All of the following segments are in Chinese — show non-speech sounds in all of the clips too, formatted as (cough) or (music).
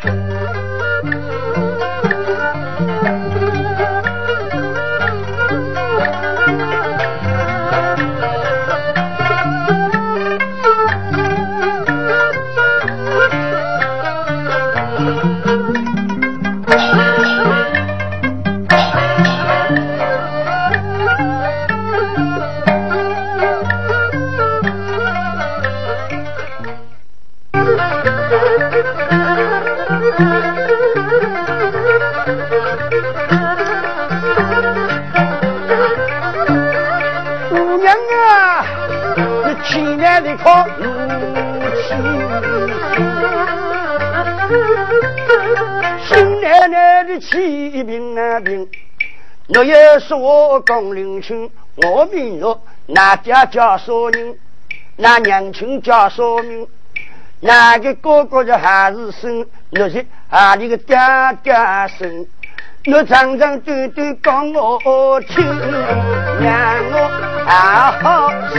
启说公领情，我命若哪家叫啥人？那娘亲叫啥名？哪个哥哥的还是生？若是啊，你个爹爹生？我长长短短讲我听，让我好好思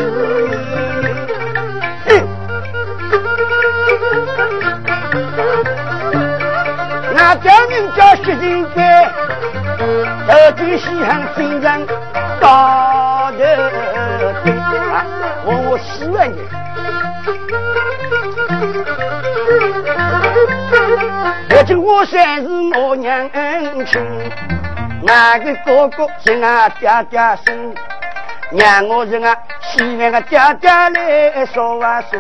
那叫人叫薛金贵，头举西汉新人大头啊，我四万年。如今我算是我娘亲，哪个哥哥是俺爹爹生？让我是俺西安个爹爹来说话说，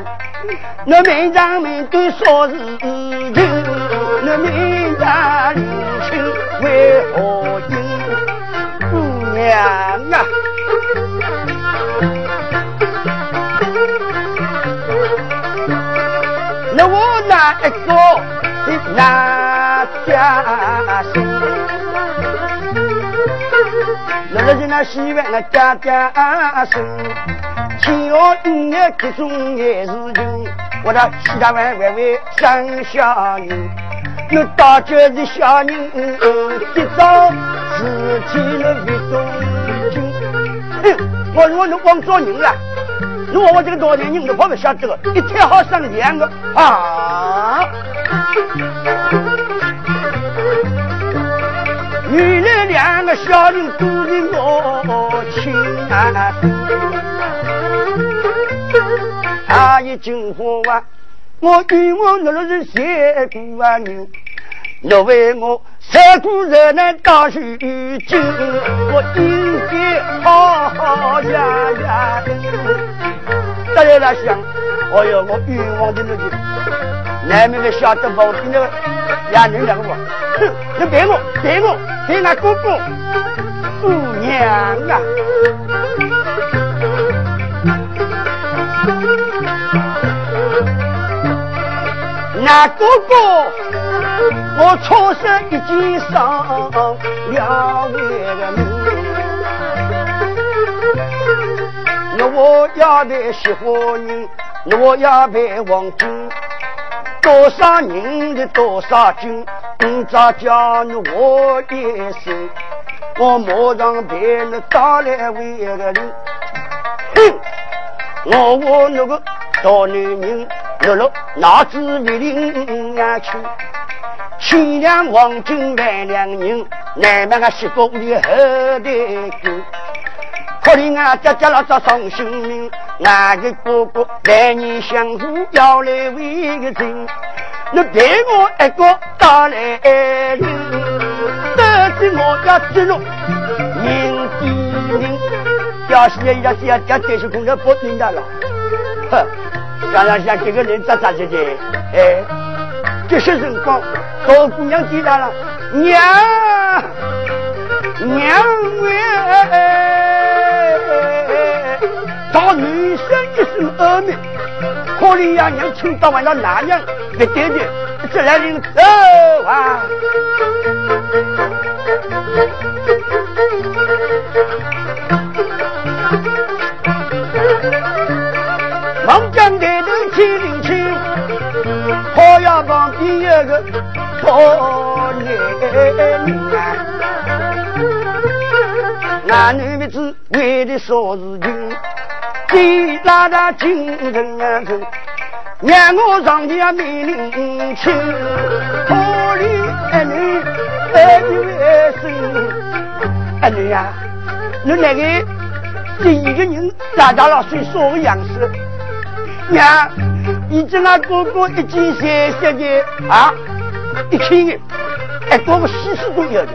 那门上面对说事情，那门上领亲为何应？娘啊！那我哪一个是哪家生？那个是那西边那家家生，天下五月各种也是情，我那七大万万位生小人，那大就是小人，一早自己那别动情。哼，我如果能光做人了，如果我这个老年人，都跑不下这个，一天好生两个啊。原来两个小人都是我亲啊！阿姨金花啊，我冤枉你了是三姑啊人，你为我三姑热难当虚惊，我应该好好呀呀！大家来想，哎呦，我冤枉的那个，难免的晓得不？那个两人两个哼，你别我，别我。给俺哥哥姑娘啊！俺哥哥，我错失一件伤两位的命，那我要被喜欢人，我要被忘记。多少人的多少军，今朝叫你我一声，我马上陪你打来为个人。哼！我我那个大男人，落落脑子为领呀去，千两黄金万两银，难买个西瓜屋里后头沟。可怜啊，家家老早伤性命，那个哥哥来年相扶要来为个亲，你陪我一个打来领，得知我要进入人地人，要是要是要叫电视空调不听的了，哼，想想想这个人咋咋的的，哎，这些人光小姑娘见到了，娘娘喂。找女生一生恶命，可怜呀娘亲到晚上哪样？别点点，这来人走啊！听一听，好像旁边一个少年，那男子为的啥事情？给拉拉精神啊，让我上家面临亲，玻璃儿女，你那个第一个人拉大了岁数的样子，娘。你这那哥哥一斤三十的啊，一千的，哎，多个四十都有的，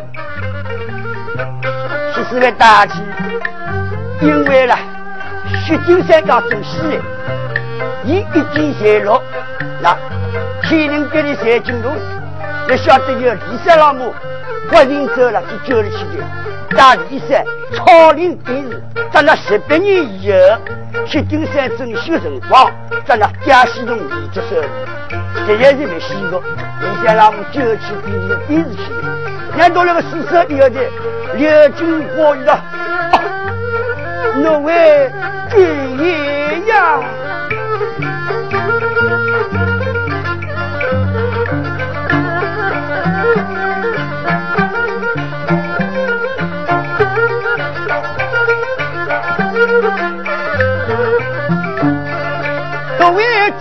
其实来大气，因为啦，薛金山要做戏的，一一斤三六，那天灵给你三斤多，你晓得有李三老母。不行走了，就叫了起的。大李山草林第日，在那十八年以后，七金山整修辰光，在那江西中李这手，这也是没洗过。李山让我们就去比这个比日去的。看到那个四十以后的刘金花的，那位军爷呀！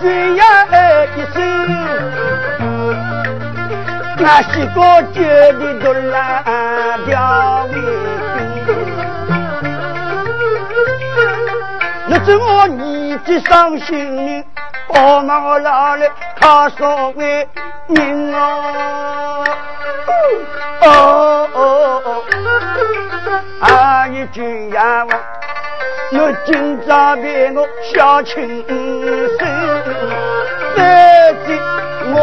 军呀一声，那西瓜酒的都烂掉为冰。那怎么你的伤心？我们老来他说为命哦哦哦哦，阿姨军呀我。我今朝陪我小亲生，反正我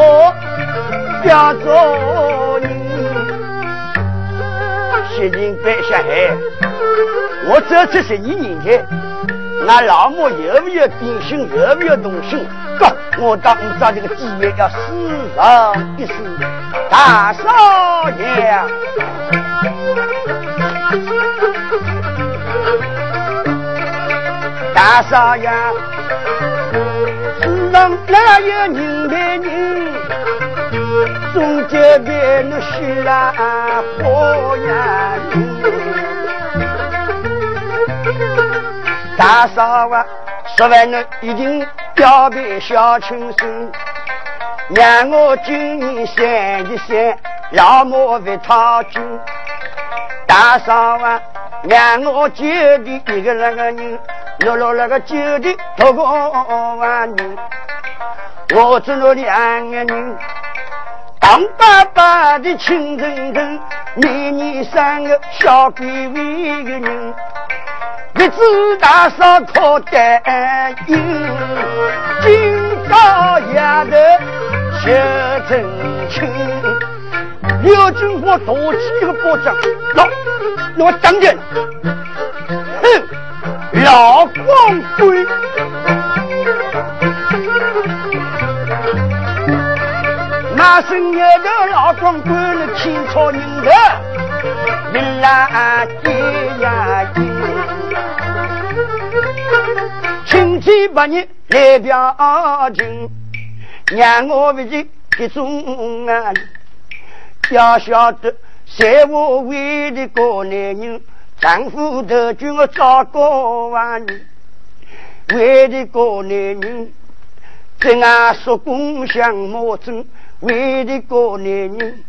要做人。西宁白下海，我这次是你人才，那老母有没有定心，有没有动心？哥，我当找这个机会要死上一死，大少爷。大少爷，世上哪有人陪人？终究比那虚兰花呀大嫂啊，说完了一定要别小青生，让我今年想一想，老母为他君。大嫂啊，让我救的一个那个人。落落那个酒的托个万人，我只那两个人，当爸爸的亲人人，年年生个小鬼威个人，日子大少靠担忧，今朝丫头学真情，刘金花夺起一个包掌，喏，我当着，哼。老光棍，那是你的老光棍的清朝人的，人来接呀接，亲戚把你来表情，让我为这一种啊，要晓得，在我为的个男人。丈夫的军我找个万年，为的个男人，在俺说共享莫争，为的个男人，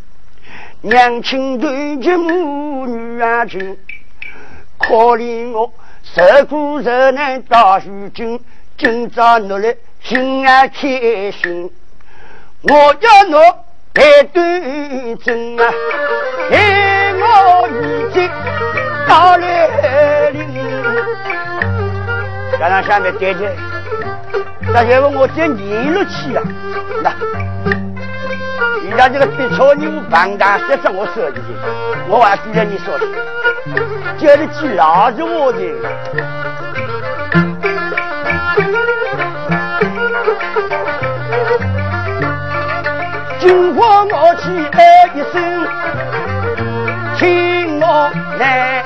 娘亲对着母女啊亲，可怜我受苦受难到如今，今朝努力心啊开心，我要侬来对阵啊，给我一击。到来临，刚刚下面点点，那要不我再念了去啊？那，你家这个笔草人庞大，实在我设计的，我还记得你说的，叫你去拉着我的。金花我去哎一声，听我来。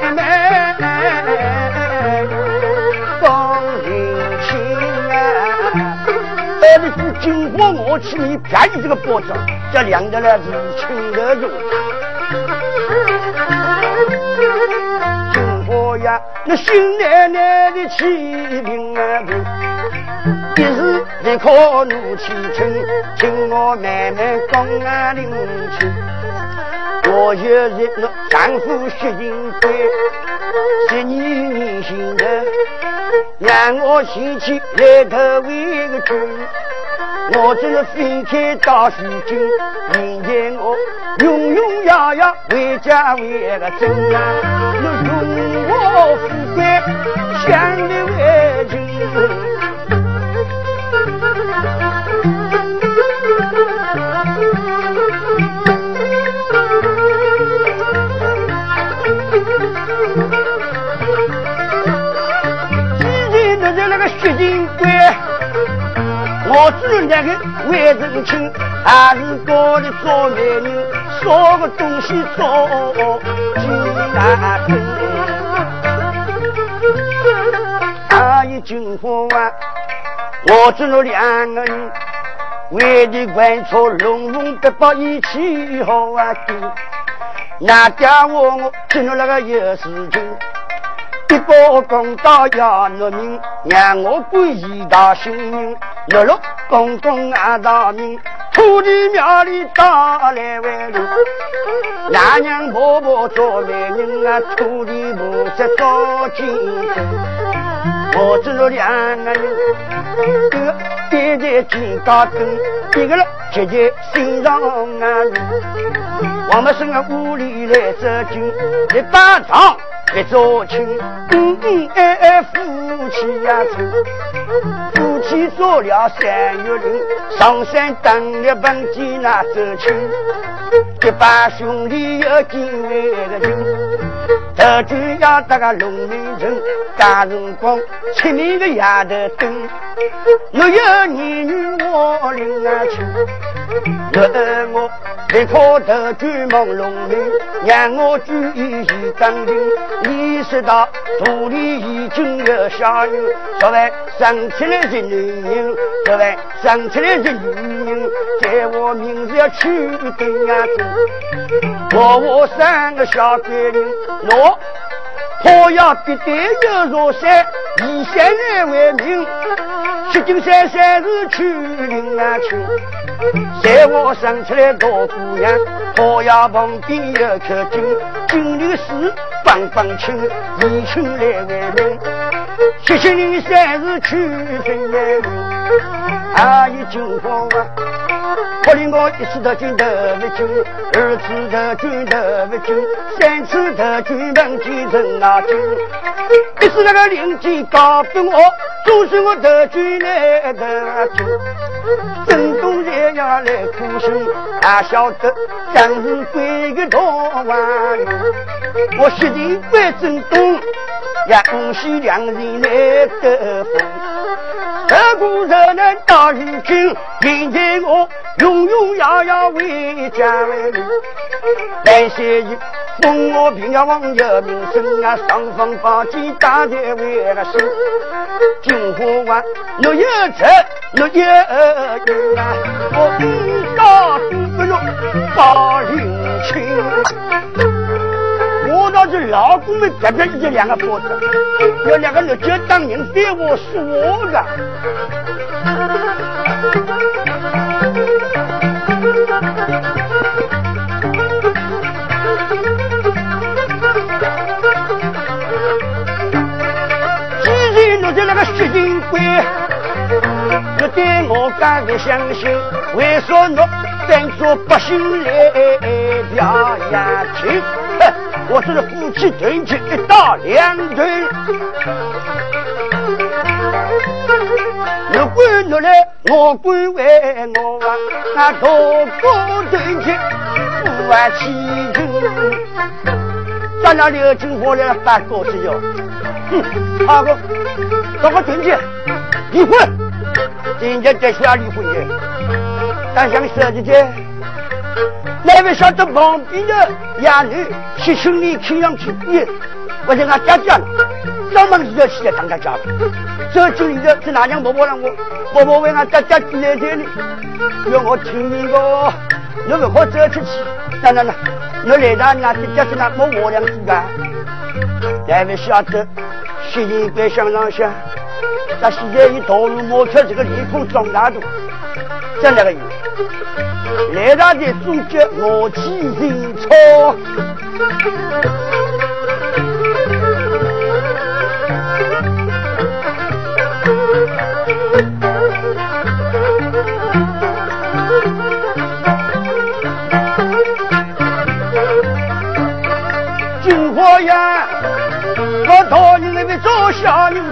金花，我去你便宜这个包子，这两个呢是亲的用。金花呀，那新奶奶的气病啊，一时一颗怒气冲，请我慢慢讲啊灵气。我就是那丈夫薛金贵，十你年轻的，让我嫌弃来头为个君。我只是飞开大水军，明天我永永远远为家为个真啊！我荣我富贵，想你我只那个为人亲，还是搞的做男人，啥个东西做几难分。阿姨金花湾，我只有两个人，为的关错龙龙不把一起好啊丢。那家伙我只有那个有事情。一把公道要农民，让我归一大姓名。六六公公俺大名，土地庙里打来万路。俺娘婆婆做媒人啊，土地菩萨做金我只有两个人，一个站在金高灯，一个了站在心上安。我们生个屋里来走进，一把长。一座亲，恩恩爱爱夫妻呀亲，夫妻做了三月人，上山登了本地那走亲，一帮兄弟有敬畏的人，头军要得个龙门阵，大辰光出面个丫头灯，若有你女我领啊亲，若我立刻头军忙龙门，让我注意一当兵。你说到土里已经有小人，昨晚生出来是女人，昨晚生出来是女人，在我名字要取丁啊子，我我三个小闺女，我好要必得有座山，以山来为名，石景山山是取丁啊去。在我生出来大姑娘，好呀旁边有颗金，金牛是棒棒青，一群来为名，七七零三是取分来阿姨金花啊，可怜我一次的军得不军，二次的军得不军，三次的军能继承啊救，一次那个邻居告诉我，总是我的军来的军。正东人要来苦心，哪晓得真是鬼个大玩意我决定归正东，让东西两人来得分。这股热难大如今，天我永永远远为家为民。来些日封我平遥王有名声啊，上方宝剑大在为了心。金花湾六月城。六月二日啊，我五家都不落把人亲。我倒是老公们特别一两个婆子，有两个六姐当人非我是我的。既然落在那个薛金贵。你对我敢不相信？为啥你当做百姓来表演情？哼，我这是夫妻团结一打两团。如果你来，我归为我啊，那大哥团结不完其中。咱那刘金华来办高事哟。哼，好个，大哥团结，离婚。今天在下离婚的，但想设计的，哪位晓得旁边的伢女七兄弟看上去，耶，我是俺家家，专门是要起来当家家这经理的是哪娘婆婆让我，婆婆为俺家家进来这里，要我听你个，你不好走出去，那那那，你来到俺家家是那么我两子干，哪位晓得，心里别想上想。那现在一道路摩托这个脸孔长大的，真那个有。来大的总结我起人操。金花呀，我到你那边做小牛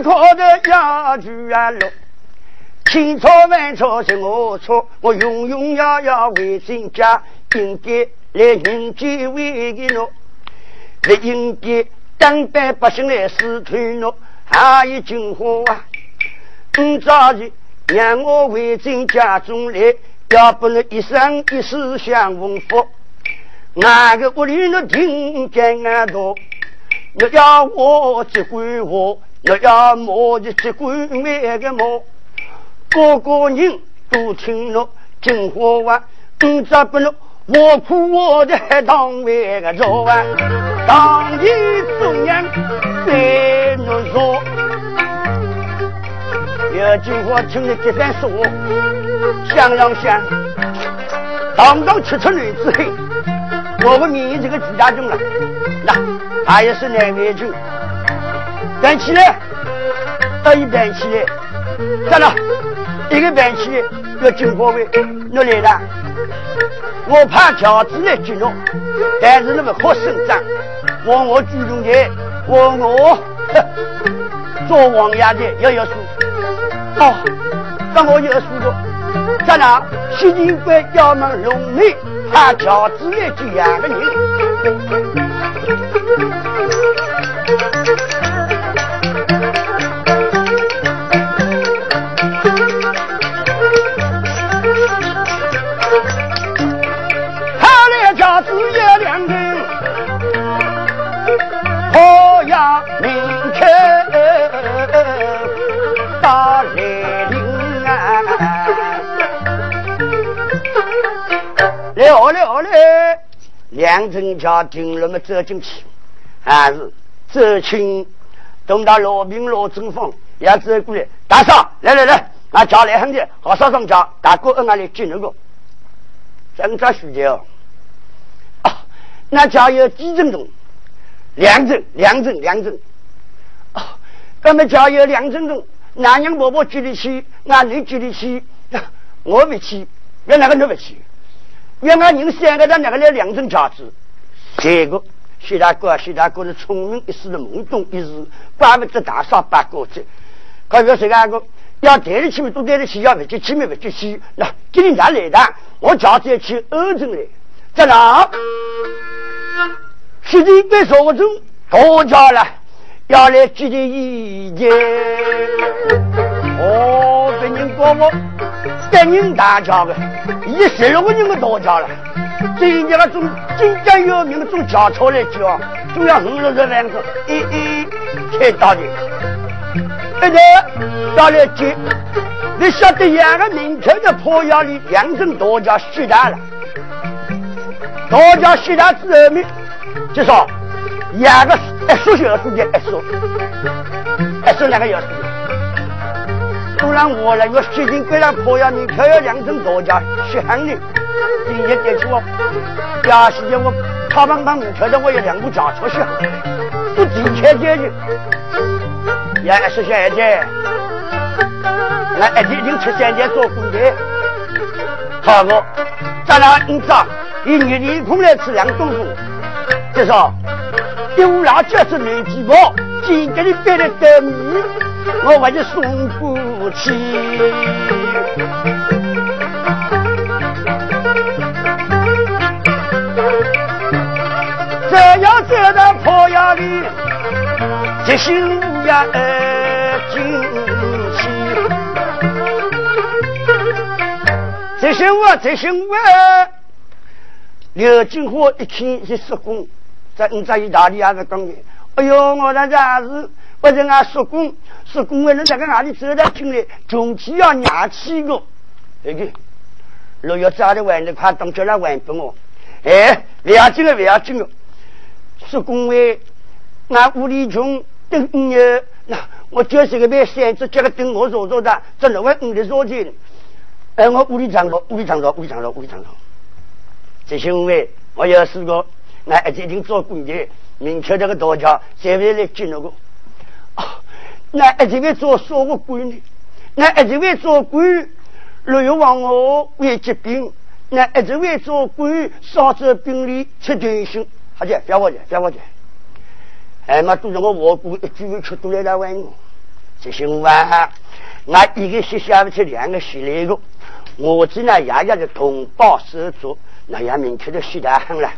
上街口的鸭猪啊肉，千错万错是我错，我永永远远为人家，应该来人间为个侬，不应该当代百姓来死推侬。还有金花啊，你早日让我为进家中来，要不能一生一世享丰富。哪个屋里能听见俺多？我要我只管我。我要摸的这鬼那个摸，个个人都听了金花话，你咋不能我苦我的当为个做啊？当地中央在怒说，有句话听了这番说，想想想，堂堂七尺女子黑，我不免这个朱家军了，那他也是南魏军。站起来，到一边起来，站了，一个边起来要进火位，你来了。我怕条子来激怒，但是那么好生长，我我主动的，我 (laughs) 我做王爷的要有数。哦，那我有数了。站了，西京关衙门龙内怕条子来这样的人。两阵家听了么走进去，还是走亲，等到老兵老正风要走过来，大嫂，来来来，俺家来很的，好少上家，大哥俺来接那个，真扎需要。啊，那家有几阵钟？两阵，两阵，两阵。啊，咱们家有两阵钟，男人婆婆接得起，俺女接得起，我不去，原来个你不去。原来人三个人两个来两阵架子，三个徐大哥徐，大哥是聪明一时的懵懂一时，怪不得大嫂八个子。可别说那个要带得起都带得起，要不就起没不接起。那今天哪来的？我叫子去二阵来，在哪？十几个说中多家了，要来接的意见。哦，别人说我带人大家的。一十六个人都到家了，今年个种晋江有名的种家草来叫，就要五六十万个，一一开大的，现在到了接，你晓得两个明天的破窑里两层大家许大了，大家许大之后面，就说两个一数小时的一数，一数两个小时。都让我了，我最近归了破窑里跳要两层大家。血汗的，今天点去我，假时间我跑棒棒，跳到我有两步脚出去，不提前解决。也是现在，那一天就吃三天做工的，好个，咱俩你知一年一空来吃两顿饭，就说丢了就是两鸡包，今天你别来等你，我把你送不起。这样走到破窑里，这心呀惊喜。这心我，这心我。刘金花一听是叔公，在你在意大利那个当年，哎呦，我那家是不是俺叔公？叔公为了这个哪里走到进来，中气要娘气个。那个，若要早的晚的快当叫他晚不我。哎，不要紧了，不要紧了。是公为俺屋里穷，等你那我就是个别扇子，叫个等我坐坐的，这哪位你的坐进？哎，我屋里长着，屋里长着，屋里长着，屋里长着。这些位，我要是个，那一定做官的，明确这个大家才会来进那个。那一定会做什么官呢？那一定会做官，若有往我为疾病，那一定会做官，少治病理，吃点心。好姐，别我去，别我去。哎妈，都是我我姑一句吃都来来问我。这些话，我一个学下不去，两个学来个。我只那爷爷的同胞手足，那也明确的学得很了，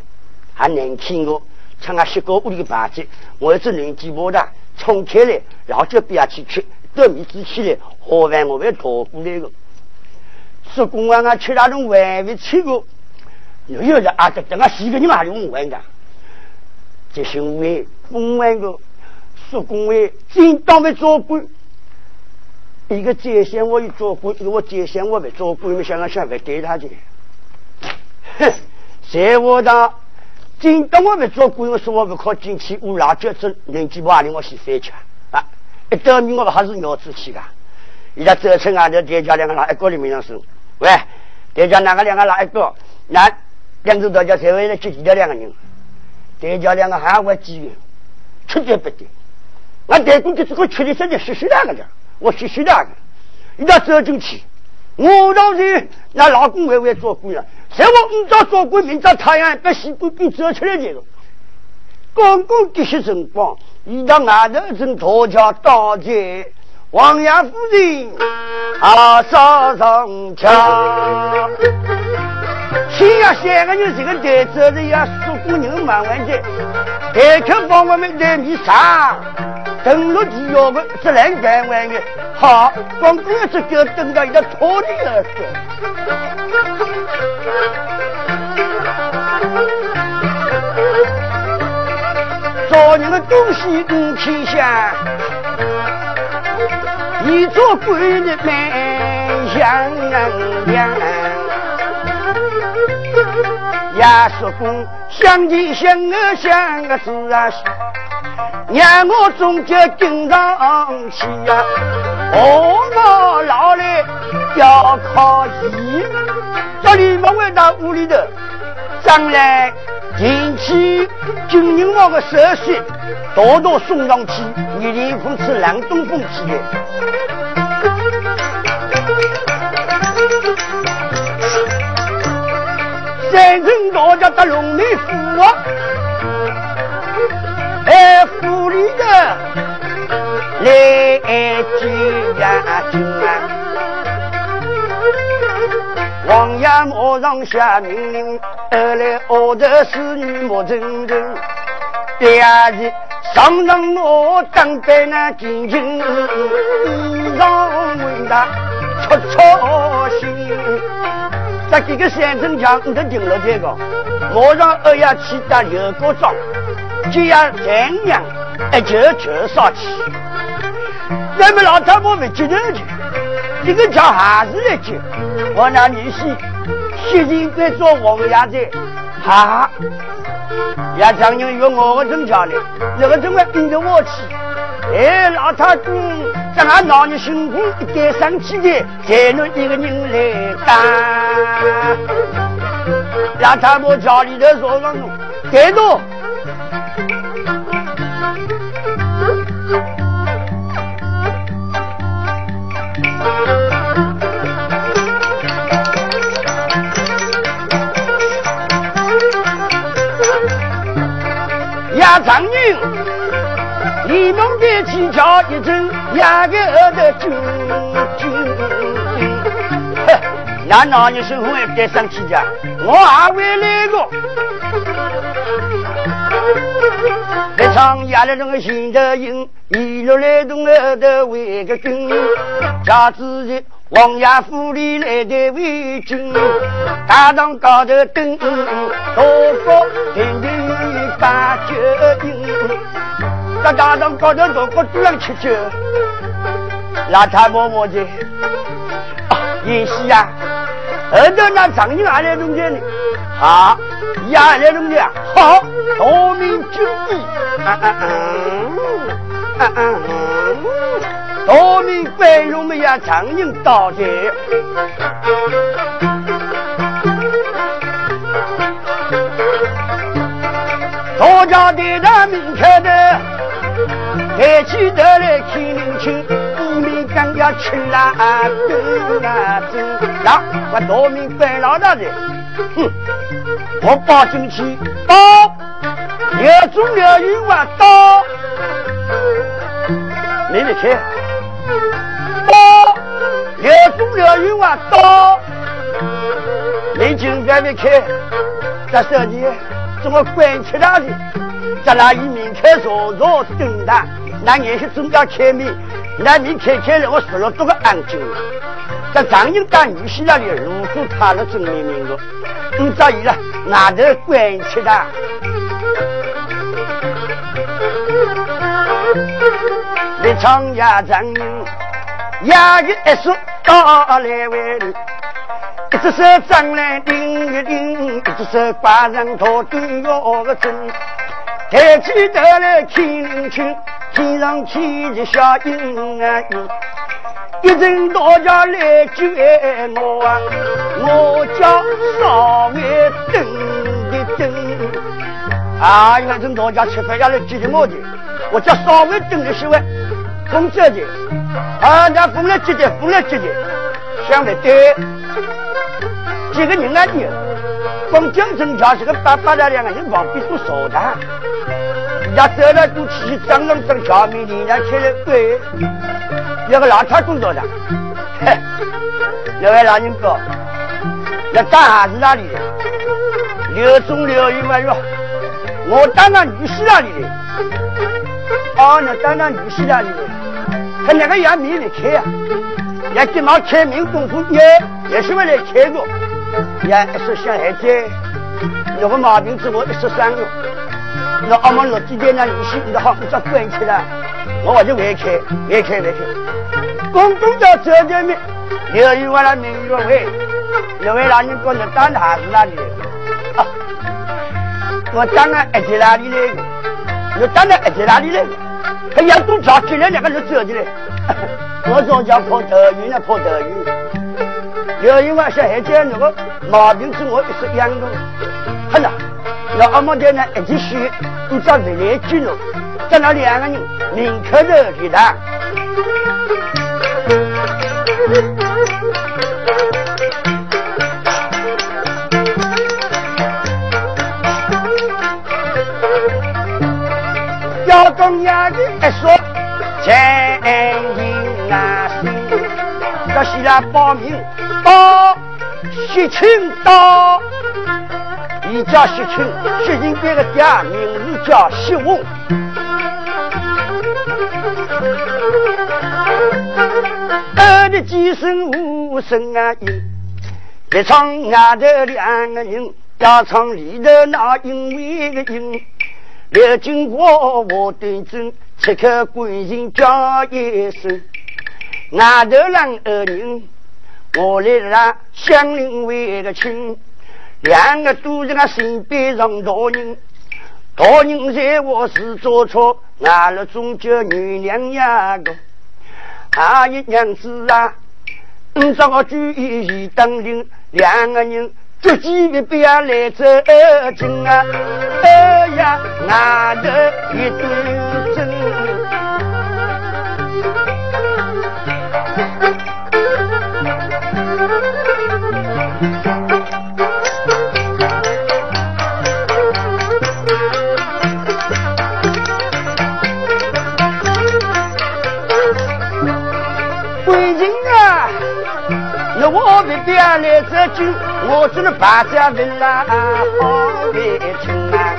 还年轻我，唱啊学过屋里的牌子，我只能记不的，冲开来，然后就不要去吃，到米子起来，喝完我会逃过来个。说公安啊，吃那种外味吃过，又有人啊，这等啊洗个你妈用玩的，这是为公安个，说公安真当为做官。一个接线我一做官，一个我接线我没做官，没想到想会给他去。哼，在我当，今当我没做官，我说我不靠进去乌拉脚子，年纪不大的我是翻去啊！一到米我还是鸟子去的。人家走成啊，这店家两个拿一个里面上手。喂，店家哪个两个拿一个？那两个大家才会来接济的两个人。店家两个还会几个？吃点不点？我带过去这个吃的现在实实那个的。我学习那个，一到走进去，我当时那老公微微做官了，在我明早做官，明朝太阳把西关边走出来这个，刚刚这些辰光，一到外头正大家大街，王爷夫人啊上上桥，天要，三个人这个带走的呀，苏姑娘忙完的，带客帮我们来米茶。登陆地要个只能干完的，好，光顾着这个等到一个脱离而死。做人的东西五天下，一做官的蛮像样。亚叔公相亲相爱相个子啊！让我终究跟上去呀！哦，我老来要靠伊，这里莫回到屋里头，将来进去金银王的首席，多多送上去，你连风吃冷东风去的。三层大家的龙内府啊！哎，府里的来接呀亲啊！王爷马上下命令，二来后头侍女莫真真，第二日上上我当在那金金衣裳为他出操心。这几个三层墙都定了这个，马上二爷去打刘国庄。这样这样，一就就上去。咱们老太婆没接头去，一个叫还是来接。我那女婿悉心在做王爷的，哈，也常人约我的正家呢，那个怎么跟着我去？哎，老太公，咱俺老你辛苦一点生气的，才能一个人来担。老太婆家里头说上，给多。呀，张女，你们的起叫一阵，压个耳朵军军军。哼，那哪女生活该生气的？我还会来个。一场压了那个心头音，一路来动耳朵为个军，家自己。王爷府里来的围巾，大堂高头灯，多高亭亭把酒饮。在大堂高头多高桌上吃酒，老太婆婆的，演戏呀。后头那张人还来弄点呢，好，也来弄点，好，大名鼎鼎。大明关羽们呀，常人到的。大家对着明开的，抬起头来看，吃啦灯啊灯，让我大明关老大的，哼，我报进去报，刘忠刘云我到，没没开。到，刘忠刘云我到，没进外面开，这手机。怎么关起来的？在那一面开坐坐等待，那眼是总要开门，那面开开了，我说了多个安静。在张英当女婿那里，如果他了真明明的，不着意了，那头关起来。你唱呀张英，压一说到来为里。一只手张来顶一顶，一只手挂上头顶腰个针，抬起头来看人群，天上起着小鹰啊，一阵大家来救我啊！我叫少尉等的等，啊！一阵大家吃饭要来接我的，我叫少尉等的是喂，风姐的，啊！那风来接的，风来接的，想的对。几个人啊？你光江正桥是个八八的两个人旁边都少的，人家走了都去张龙张桥面，人家去了对，那个老太工作的，嘿，那位老人哥，那干啥子那里的？刘忠刘玉嘛哟，我当那女婿那里的，哦，那当那女婿那里的，他那个也没离开呀，也给忙开门功夫也也是为了开个。呀，一说小孩子，有个毛病，只我一十三个。那阿妈六几天那女婿，你的好，你叫关起来，我就外开，外开，外开。公公在这边面，刘玉我来明月会，六位老人哥，你当哪是哪里的？我当了一在哪里来？我当了一在哪里来？他要都找进来两个人走进来，我总叫跑头运了，跑头运。有一晚小孩子那个毛病是我一是养的，看呐，那阿妈在那一起学，都找回来记录，在那两个人明刻着给他。要中央的一说，前因啊心，这西来报名。到喜庆到，你叫喜庆，喜庆这个爹名字叫喜翁。二的几声无声啊音，一唱外头两个人，要唱里头那因为个音。刘金国我对阵，此刻关心叫一声，外头两个人。我来让乡邻为个亲，两个都是那身边上大人，大人在我是做错，俺了终究女娘呀个，阿姨娘子啊，你找我注意当心，两个人足几别不要来走近啊，哎呀，俺的一对我别别来这酒，我只能把家问啦好为情啊！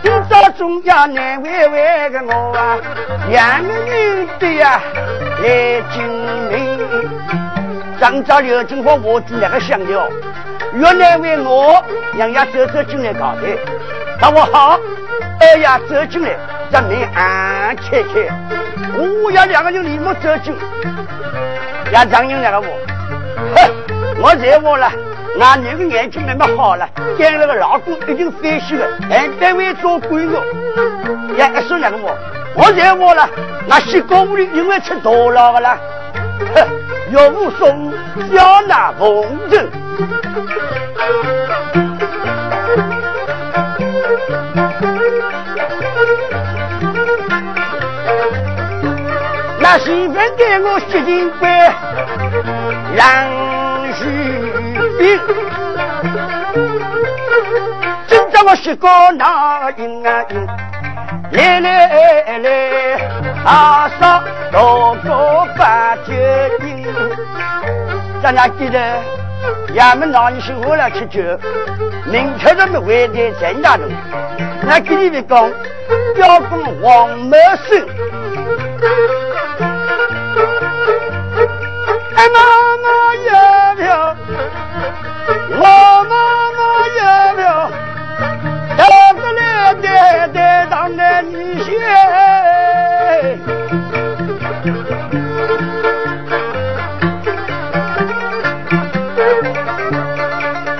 今朝中央难为为个我啊，两个人的呀来进门。张家刘金花，我只两个想了，越难为我，让伢走走进来搞的。那我好，哎呀走进来，让门安开开，我要两个人立马走进。要张英那个我，哼，我惹我了，那你个眼睛那么好了，见那个老公已经翻修了，还单位做官哟。呀，说那个我，我在我了，那西高屋里因为吃大了个了，哼，要武松要拿风筝。他随给我写进杯，郎徐兵。今朝我写个那英啊英，来来来，阿嫂到过八九英，咱俩记得。衙门拿你是我来吃酒，明天咱们回来陈大人，俺给你们讲，要跟王某生。哎，那那月亮，我那那月亮，要是亮的得当那女婿。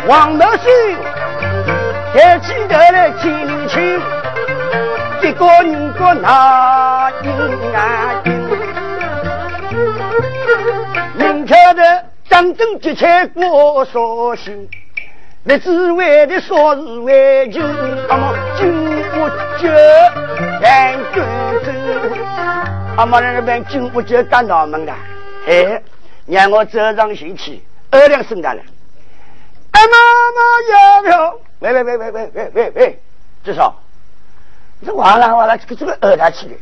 王德秀也记得来亲亲，一个女个那阴暗。阴。明朝的张真吉彩过绍兴，那只为的说是为君，阿妈君不绝，难君真。阿妈那边君不绝打脑门的，哎，让我走上前去，二两生下来。哎，妈妈要要，喂喂喂喂喂喂喂喂，至少，这完了完了，这个这个二他去的，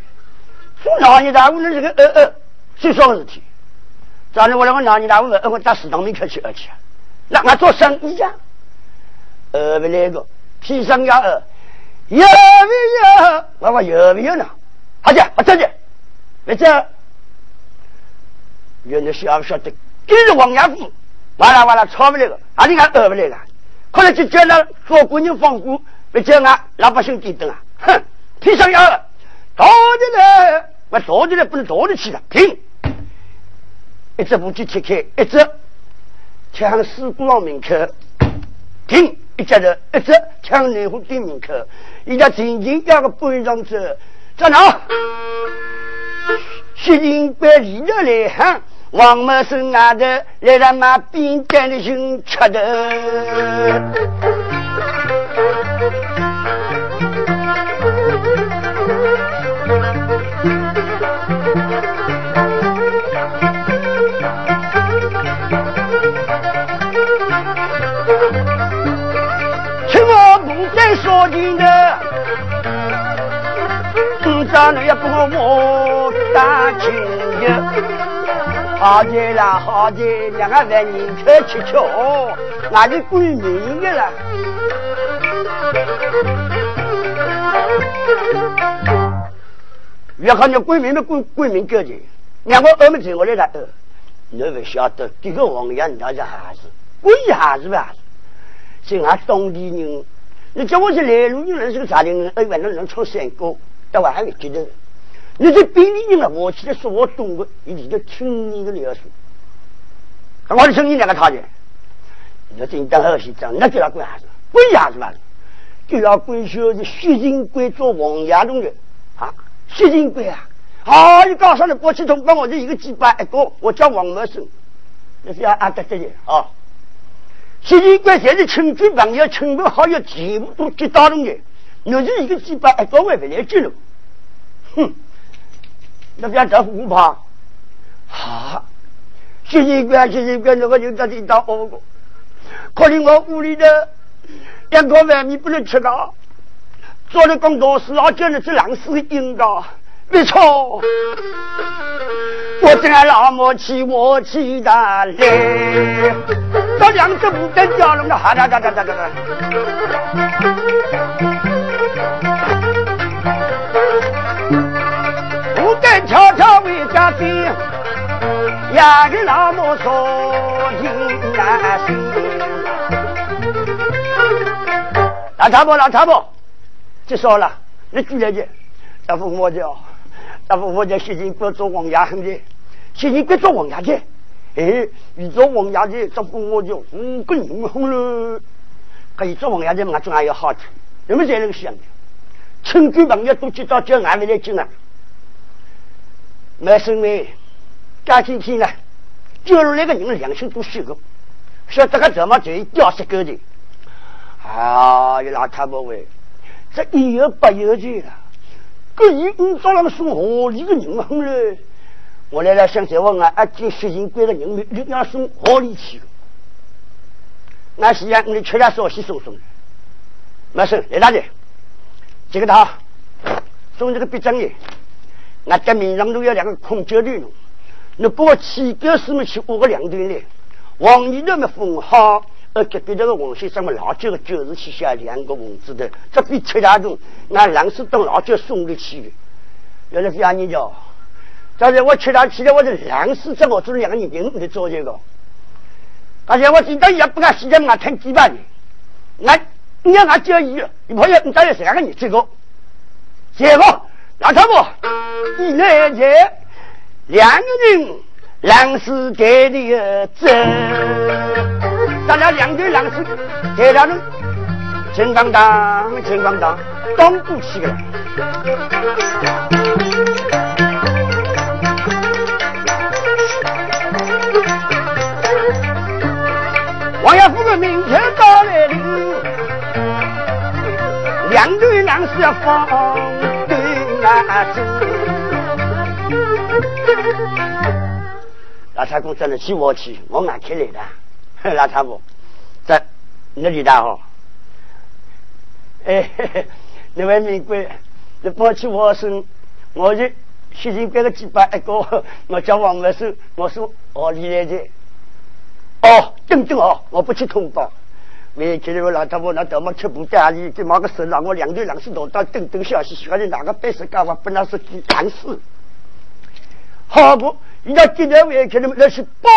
说哪一大屋的这个二二，最少事体。早上我那个哪里哪我我到市场门口去而去，那我做生意呀，呃不那个，批上要二，有没有？我说有没有呢？好的，我走去，别走。原来晓不晓得？今日王家富，完了完了，吵不来个，啊你看饿不来个，后来就叫那做姑娘放股，别叫俺老百姓点灯啊，哼，批上要二，到的来，我到的来不能到的去了，停。一只武器切开，一只抢四姑王门口停，一接着一只抢南湖店门口，一家静静压个半上走，站哪？薛金贵立着来喊，王某生外头来让那边干的寻吃的。说尽的，今朝你要跟我打亲友，好在啦，好在两个饭人客吃吃哦，那就归你的了。越看你归民的归归民高级，两个二门走我来了，你不晓得这个王爷那是还是归还是吧？是俺当地人。你叫我去来路，你认识个啥人？哎，反正能唱山歌，但我还没记得。你这边里人了，我起来说我懂的，你你就听你的聊说。我的声音两个差点，你说真当好西装，那叫他滚啥子？滚啥子嘛？就要滚说是薛金贵做王爷中的啊，薛金贵啊，好，你告上来过去通帮我这一个鸡巴一个，我叫王茂生，那是要按得这的啊。习近平现在亲戚朋友、亲朋好友全部都接到了的，那是一个鸡巴一个万不来接了。哼，那边这不怕？好，习近平，习近平，那个就在这当恶果。可能我屋里的两个外面不能吃的，做的工作是老叫的这狼死硬的，没错。我在老母气，我气的嘞。到两只不跟掉了，哈哒哒哒哒哒哒。不跟悄悄回家兵，压给老母说听难心。老差不，老差不，结束了，你进来去。要不我叫，大夫我叫习近平做王爷，很的，习近平做王爷去。哎，你做王家的，这不我就五个人红了。可以做王家的，我总还有好处。你们在那个想的，亲戚朋友都知道叫俺们来进啊。没生为，家今天呢，就是那个人良心都虚个，说这个怎么就掉死狗的？啊，你老太婆喂，这一有不有的了。这一五早上送何里个人红了？我来来想再问啊，啊，这血型贵的人。民，你要送何里去？那是呀，你吃点少些送送的，没事，来大姐，这个他送这个笔证的，那这面上都要两个空脚的侬，你不过七个师们去五个两队呢，王里头么封号，而隔壁这个王先生么老久个就是去下两个文字的，这比吃大中，那两是等老久送的去，原来是让你叫。刚才我吃他去了，我是两次这我做两个人名你做这个。而且我今天也不敢时间我听几百年，俺你要俺交易，你朋友你再有三个人这个，结果老太婆，你来这两个人两次给的走，大家两对两次给他们金刚当金刚当当不起了。王爷夫人明天到来临，两对两是要放对难走。老太公真的起我去，我俺开来的。老太婆，在那里的哈？哎，那位名贵，你抱起我身，我就先前给个几百一个，我叫王文生，我说我里来的。哦，等等哦，我不去通报。为今日我老太婆那怎么吃不下去？就马个手让我两对两是多到等等消息，喜欢你哪个白事干活，不能是去干事。好不，人家今天为给你们那是包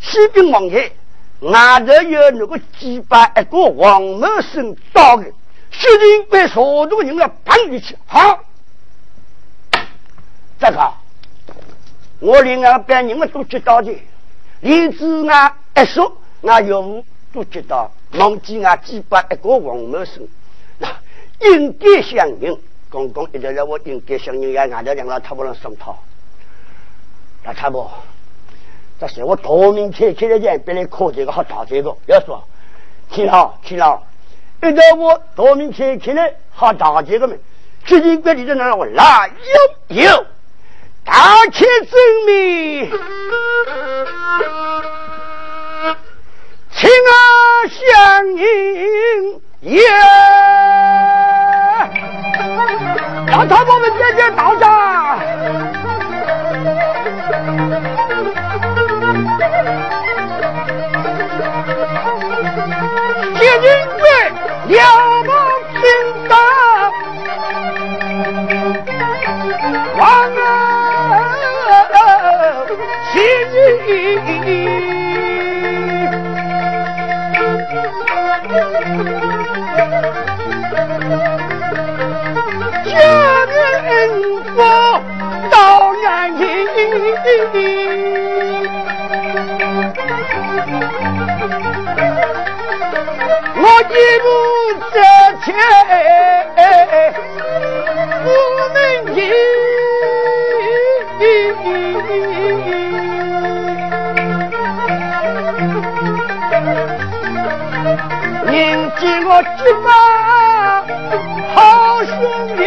西边王爷，外头有那个几百一个王某生到的，决定被所有人来搬进去。好，这个。我连俺别人们都知道的，连子俺一说，俺有都知道。忘记啊几百一个王某生，那应该相应。公公一直让我应该相应，也外头两个他不能送他。那差不，这是我多明天开的人，别来考这个好打这个。要说，听好听好，一到我多明天开的好打这个门，最近这里头让我来有有。大气证明，亲啊相迎耶！(laughs) 让他们姐姐到家，对了不平当，王啊！今日家人我到南京，我一步这前，我们一。迎接我结发好兄弟，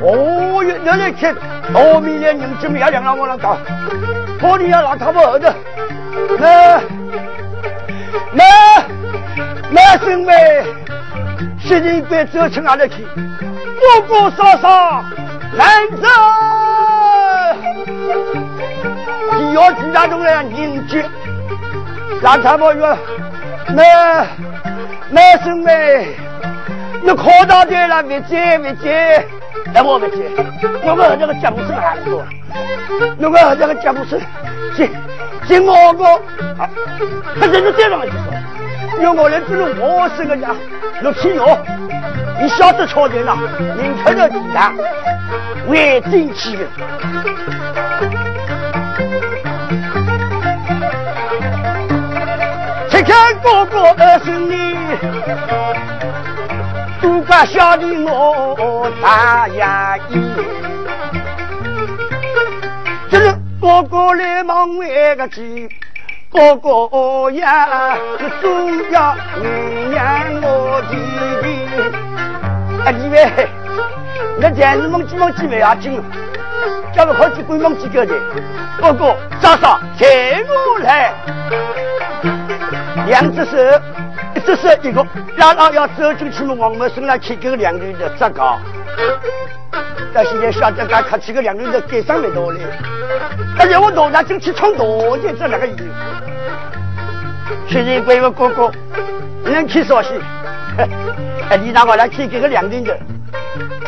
哦哟，原来看后面的人这么要两让我来搞，托你要拿他们儿子，那那那兄妹，现在别走去哪里去，多多少少难走。你要去那种人迎接，那他们说，那那兄妹，你考到这了，没接没接，那我没接，我们这个节目是哪里做？我们这个节目是，行行我个，啊，他这是这样子说。要我来做我生个家，陆青瑶，你晓得朝廷了，明天的地上为真气的。看看哥哥二孙女，都怪小弟我大压抑。哥哥来忙为个急，哥哥呀，总要原谅我弟弟。哎，你喂，那电视梦几梦几没要紧，叫个好几鬼梦几个的。哥哥，早上请我来。两只手，只手一个，然后要走进去嘛，王某身上去给个两个人的扎高。到现在晓得，俺看起个两个人的改上没多嘞。而且我脑袋进去冲多的这两个人。现在归我哥哥，能去绍兴？(laughs) 哎，你让我来去给个两个人的，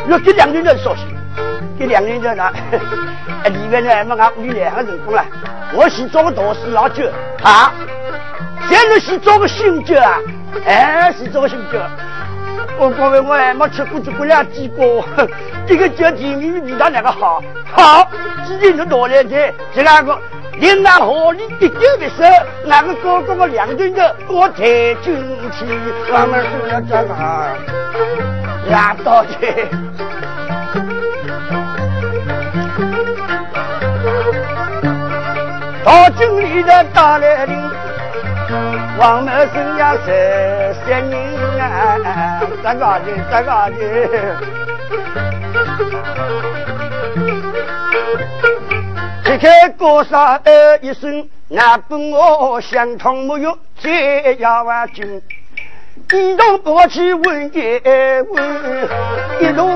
要给两个人的绍兴，给两个人的呢？(laughs) 哎，里面呢，俺们俺屋里两个人工了，我先做个大事老久啊。现在是做个新酒啊，哎，是这个新酒。我各位，我还没吃过这过 (laughs) 两几个，这个叫甜蜜味道那个好，好，今天就拿来的，这两个你那河里一丢的时候，那个哥哥个两顿的我抬进去，我们是要这个拉倒去。到经理的大来临。王某生呀，十三人啊，咋个的？咋个的？揭开高山呃一声，那本我相同没有这样万军，一同抱起问一问，一同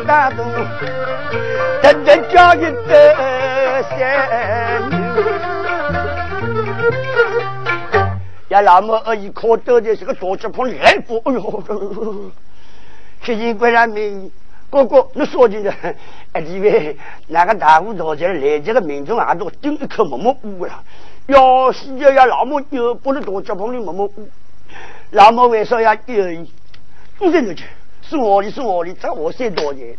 大度，真正教育的三女。呀，老母而已可得的是个大脚碰来不？哎呦，七情归来没？哥哥，你说起来？哎，因为那个大户大家来这个民众耳朵顶一口默默呜了。要是要要老母又不能大脚碰的默默呜，老母为啥要有？不认得去。是我的，是我的，这我三多年，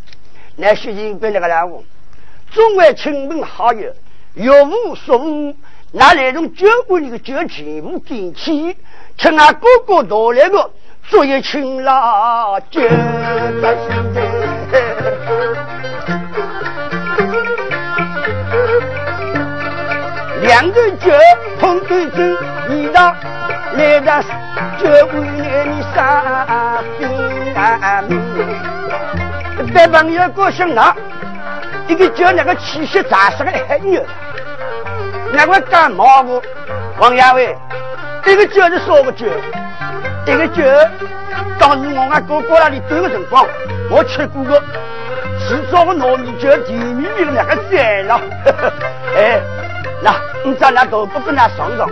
那学习归那个任务，众位亲朋好友，有无所无，拿那种酒馆里的酒全部点起，请俺哥哥到来个做一群老酒百姓的，两个酒碰对正，一道来的酒馆里你上宾。带朋友过生日，一个叫那个气息杂实的黑牛，那个感冒不？王亚伟，一个酒是少个酒，一个酒，当时我俺哥哥那里端个辰光，我吃过个制造个糯米酒，甜蜜蜜的那个赞了。(laughs) 哎，那你咱俩都不跟他上上。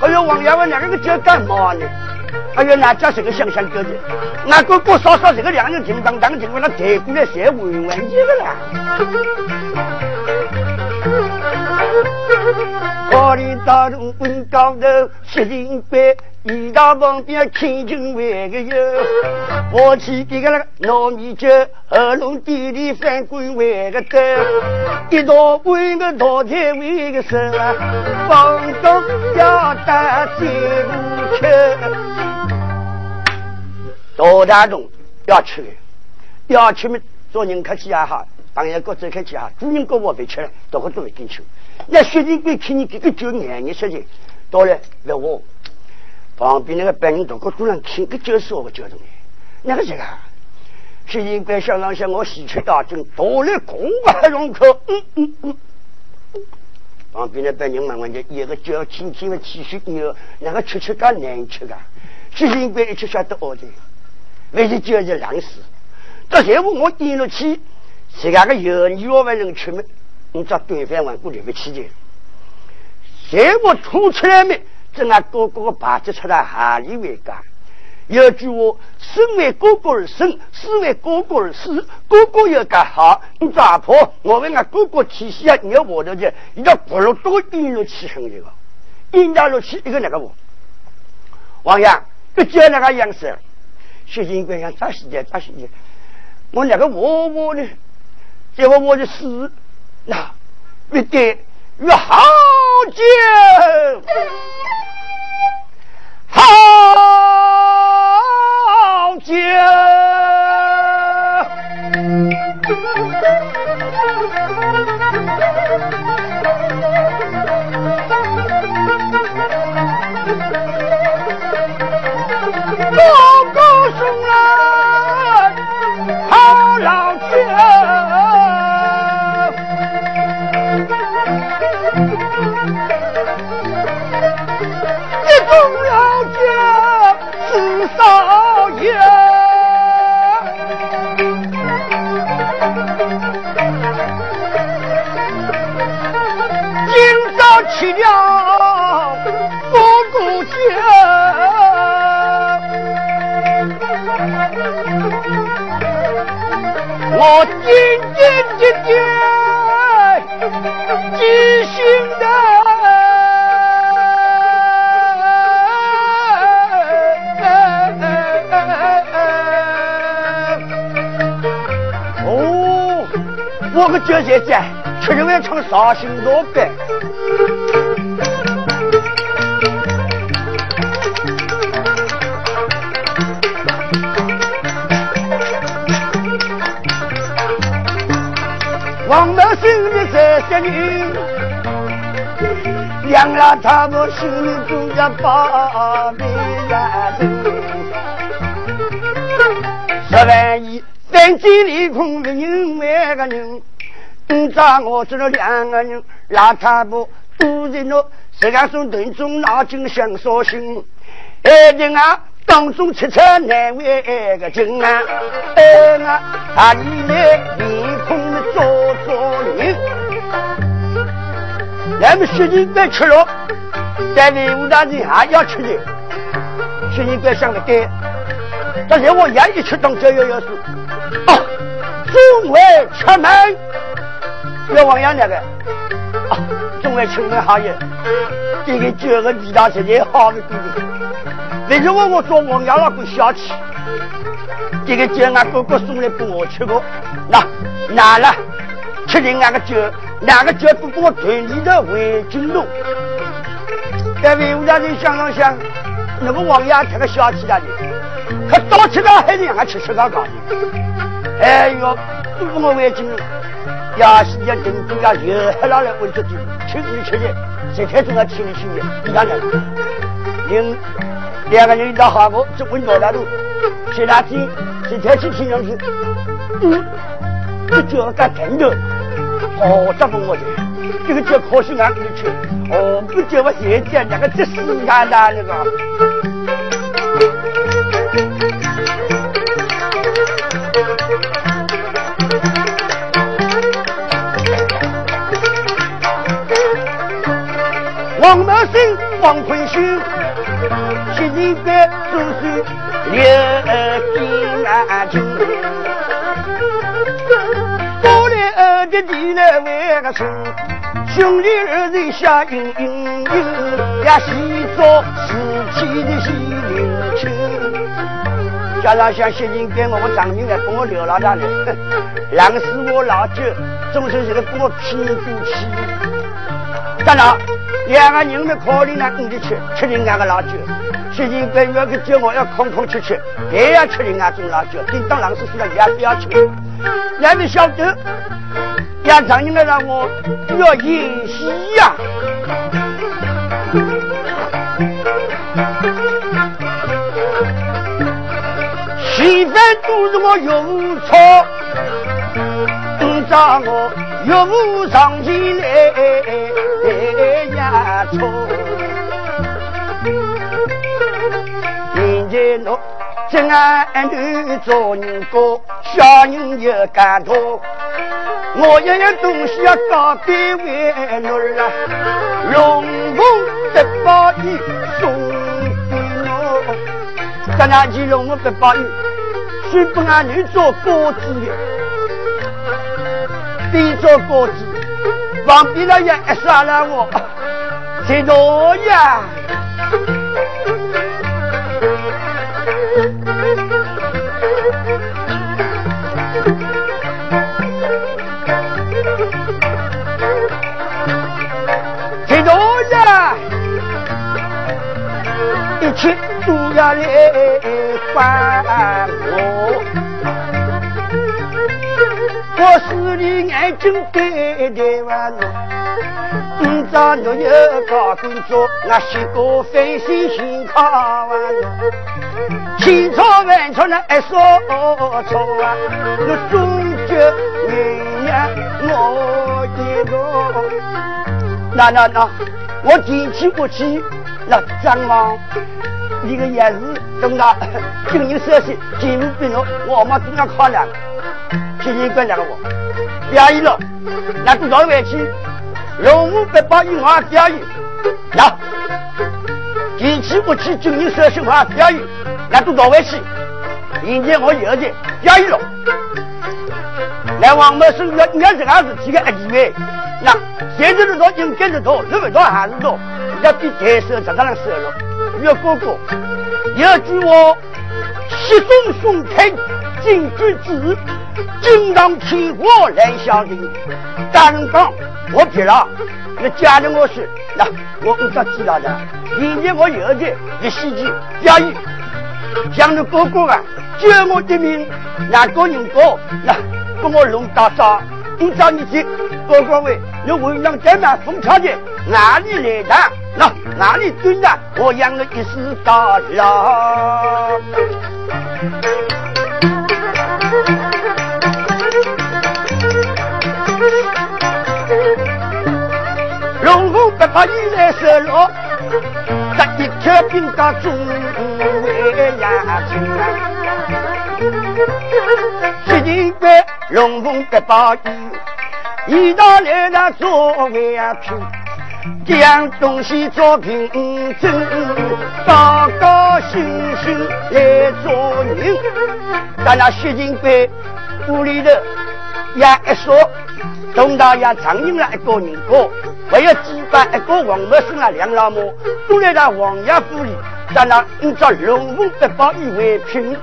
还有王亚伟那个酒感冒呢？哎呀，那叫什个香香哥的，那哥哥嫂嫂这个两人情当当，就为了抬过来才玩玩去的啦。(laughs) 我里大路奔高头，七零八，一到旁边看清为个有。我去给个那个糯米酒，二龙地里翻滚万个走，一道弯个大台为个手啊，放纵要打进去。大大众要吃的，要吃么？做人客气也好，朋友各走客气也好，主人跟我别吃，大家都会进去。那薛定贵看你这个酒眼眼事情，到了问我旁边那个白人大哥突然看个酒是我酒东西，那个谁啊？薛定贵想了想，我喜出大众，到了空怀容口，嗯嗯嗯。旁边的白人慢慢就一个酒轻轻的气息，牛那个吃吃干难吃的，薛定贵一吃晓得哦的。为是就是冷死，这全部我点了气，自家个油腻我们能吃吗？你这端饭碗过留不起的。谁我吐出来没？这俺哥哥把这出来哈里为干？有句话，生为哥哥而生，死为哥哥而死。哥哥要干好，你咋婆？我为俺哥哥提醒啊，你要我的去，你要不如多引入气很这个，引导入去一个那个我。王阳，不叫那个样式，学习官想抓时间抓时间。我那个我我呢？结果我就死，那越跌越好久，紧紧紧记心的，哦，我个姐姐姐，吃了碗唱伤心老板。心里三十女，养了他们心里住着八百人。十万亿三金里空的人万个人，你咋我这了两个人，拉他不都在那石岗松顿中拿金想烧心，哎人啊！当中吃吃难为个情啊！哎啊，啊你来面孔做做人，咱们学人别吃了，在内务大人还要吃的，学人别想的对。但是我愿意吃当这样要素。哦，中外出门要王阳那个，啊，中外出门好业，这个九个地大直接好的弟弟。那时候我做王阳老个小气，这个酒俺哥哥送来给我吃过，那拿了，吃的那个酒，那个酒不给我团里的围巾弄。在魏武大人想了想，那个王阳这个小气的，他早吃到海里还吃吃到高的，哎呦，不给我围巾弄，要是要真正要热海了来围着住，吃你吃的，谁天总要听你心的，你看看，您。两个人一道好过，这温多大路，前两天今天去听上去，嗯，这脚干疼的，好扎不我的，这个脚可惜俺不去，哦，不叫我现在那个这死干的那个。王德生，王坤勋。七人班总算六进安军，过来二的地来为个生，兄弟二人下营营营，呀洗澡死去的洗灵清。加上像七人班我们张明来跟我聊了他呢，狼死我老舅，总是这个给我拼肚气。当然，两个人的考虑呢，你就吃吃人家的老酒。最近个月个叫我要空空吃吃，还要吃人家种辣椒。叮当老师说了，也不要吃。你们晓得，要常人来让我要演戏呀。稀饭都是我用错，你找我岳父上前来呀错。在路，真爱女做人过，小人又感动。我一样东西要搞点为奴儿啊，龙婆玉送给我。咱俩去龙我八八玉，虽不俺女做果子的，非做果子，旁边那也杀了我，谁多呀？都要来还我，你眼睛对对完了。今朝若有高工作，我洗个飞心心考完了。千错万错那一说错啊，我终究原谅我一个。那那那，我提起不起那张望。一个也是等到 (coughs) 今年设计进入比侬，我们经常考量，提前跟两个我表演了，那多少回去？龙武八百一万表演，呀，提起不去今年设计我表演，那多少回去？明天我有的表演了，来王某生要要这个事体个一位，那现在的多应该是多，那么多还是多，要比台手常常能收入。岳哥哥，有句话：西中送开，金句子，金堂天火来相迎。大人讲，我别了，那家里我是，那我不知知道的。明年我有的一西去表演，将来哥哥啊，救我的命，哪个人过？那给我弄大招。你找你去，哥哥喂，你为让这满风调的哪里来的？那哪里蹲的？我养了一世大郎。怕雨来收落，这一条兵家中为呀亲。七人关龙凤不怕雨，一道来了做为平。这样东西做凭证，高高兴兴来做人。在那薛金贵屋里头，也一说，东大爷常用了一个人过，还有几百一个王母生了，两老母都来到王爷府里，在那按照龙凤八宝以为凭，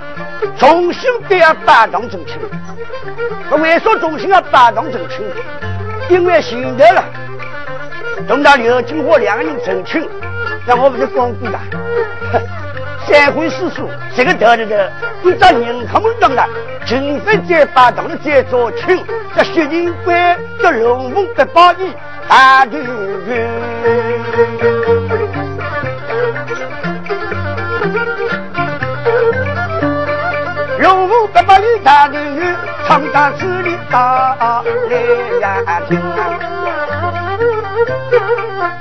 重新都要拜堂成亲。为什么重新要拜堂成亲？因为现在了。等到刘金花两个人成亲，那我不是光顾了？三回四书，这个得的的，你找人他们当了，秦飞在八堂的在做亲，这薛仁贵这龙凤八宝衣大团圆，龙凤八宝衣大团圆，唱大词的大来呀听。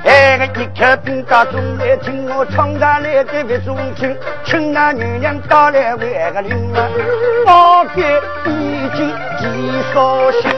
哎个一开兵家中来听我唱大来的别中听，听那女娘到来为那个灵啊，我给已经提捎信。